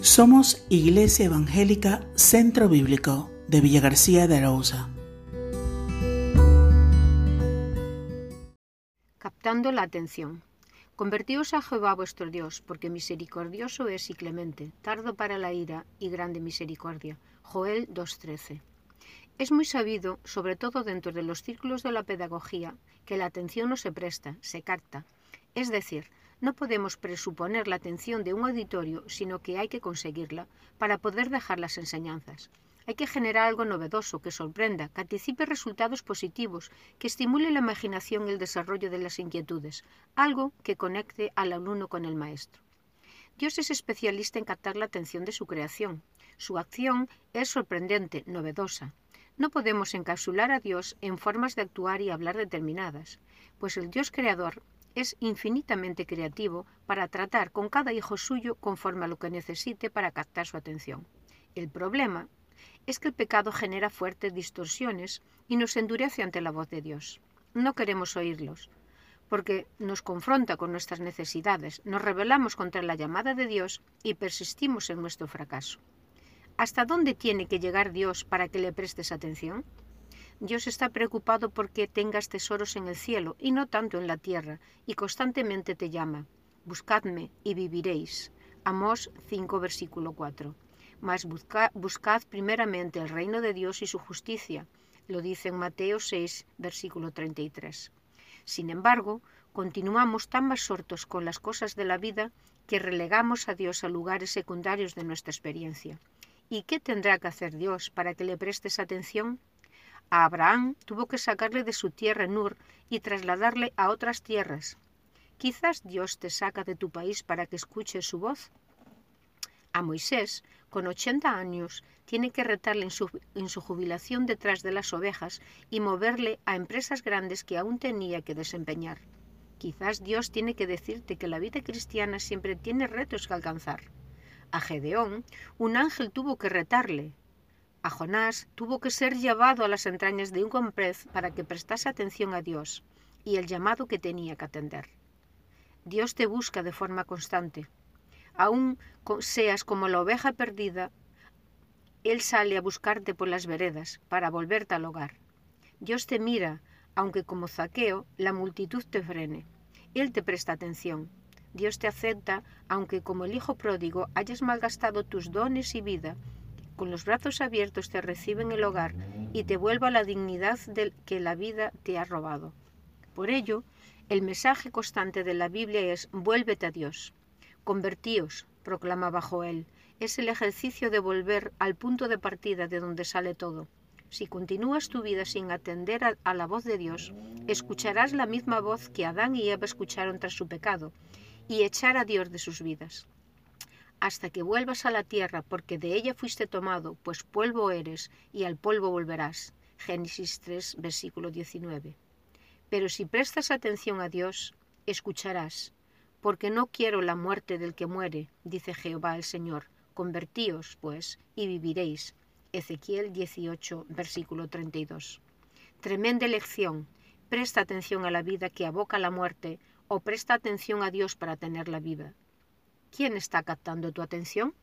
Somos Iglesia Evangélica Centro Bíblico de Villa García de Arauza. Captando la atención. Convertíos a Jehová vuestro Dios, porque misericordioso es y clemente, tardo para la ira y grande misericordia. Joel 2.13. Es muy sabido, sobre todo dentro de los círculos de la pedagogía, que la atención no se presta, se capta. Es decir, no podemos presuponer la atención de un auditorio, sino que hay que conseguirla para poder dejar las enseñanzas. Hay que generar algo novedoso, que sorprenda, que anticipe resultados positivos, que estimule la imaginación y el desarrollo de las inquietudes, algo que conecte al alumno con el maestro. Dios es especialista en captar la atención de su creación. Su acción es sorprendente, novedosa. No podemos encapsular a Dios en formas de actuar y hablar determinadas, pues el Dios creador es infinitamente creativo para tratar con cada hijo suyo conforme a lo que necesite para captar su atención. El problema es que el pecado genera fuertes distorsiones y nos endurece ante la voz de Dios. No queremos oírlos, porque nos confronta con nuestras necesidades, nos rebelamos contra la llamada de Dios y persistimos en nuestro fracaso. ¿Hasta dónde tiene que llegar Dios para que le prestes atención? Dios está preocupado porque tengas tesoros en el cielo y no tanto en la tierra, y constantemente te llama. Buscadme y viviréis. Amós 5, versículo 4. Mas buscad primeramente el reino de Dios y su justicia, lo dice en Mateo 6, versículo 33. Sin embargo, continuamos tan absortos con las cosas de la vida que relegamos a Dios a lugares secundarios de nuestra experiencia. ¿Y qué tendrá que hacer Dios para que le prestes atención? A Abraham tuvo que sacarle de su tierra Nur y trasladarle a otras tierras. Quizás Dios te saca de tu país para que escuches su voz. A Moisés, con 80 años, tiene que retarle en su, en su, jubilación detrás de las ovejas y moverle a empresas grandes que aún tenía que desempeñar. Quizás Dios tiene que decirte que la vida cristiana siempre tiene retos que alcanzar. A Gedeón, un ángel tuvo que retarle, a Jonás tuvo que ser llevado a las entrañas de un comprez para que prestase atención a Dios y el llamado que tenía que atender. Dios te busca de forma constante. Aún seas como la oveja perdida, Él sale a buscarte por las veredas para volverte al hogar. Dios te mira, aunque como zaqueo la multitud te frene. Él te presta atención. Dios te acepta, aunque como el hijo pródigo hayas malgastado tus dones y vida con los brazos abiertos te recibe en el hogar y te vuelva la dignidad del que la vida te ha robado. Por ello, el mensaje constante de la Biblia es vuélvete a Dios. Convertíos, proclamaba Joel, es el ejercicio de volver al punto de partida de donde sale todo. Si continúas tu vida sin atender a, a, la voz de Dios, escucharás la misma voz que Adán y Eva escucharon tras su pecado, y echar a Dios de sus vidas hasta que vuelvas a la tierra, porque de ella fuiste tomado, pues polvo eres, y al polvo volverás. Génesis 3, versículo 19. Pero si prestas atención a Dios, escucharás, porque no quiero la muerte del que muere, dice Jehová el Señor. Convertíos, pues, y viviréis. Ezequiel 18, versículo 32. Tremenda lección. Presta atención a la vida que aboca la muerte, o presta atención a Dios para tenerla viva. ¿Quién está captando tu atención?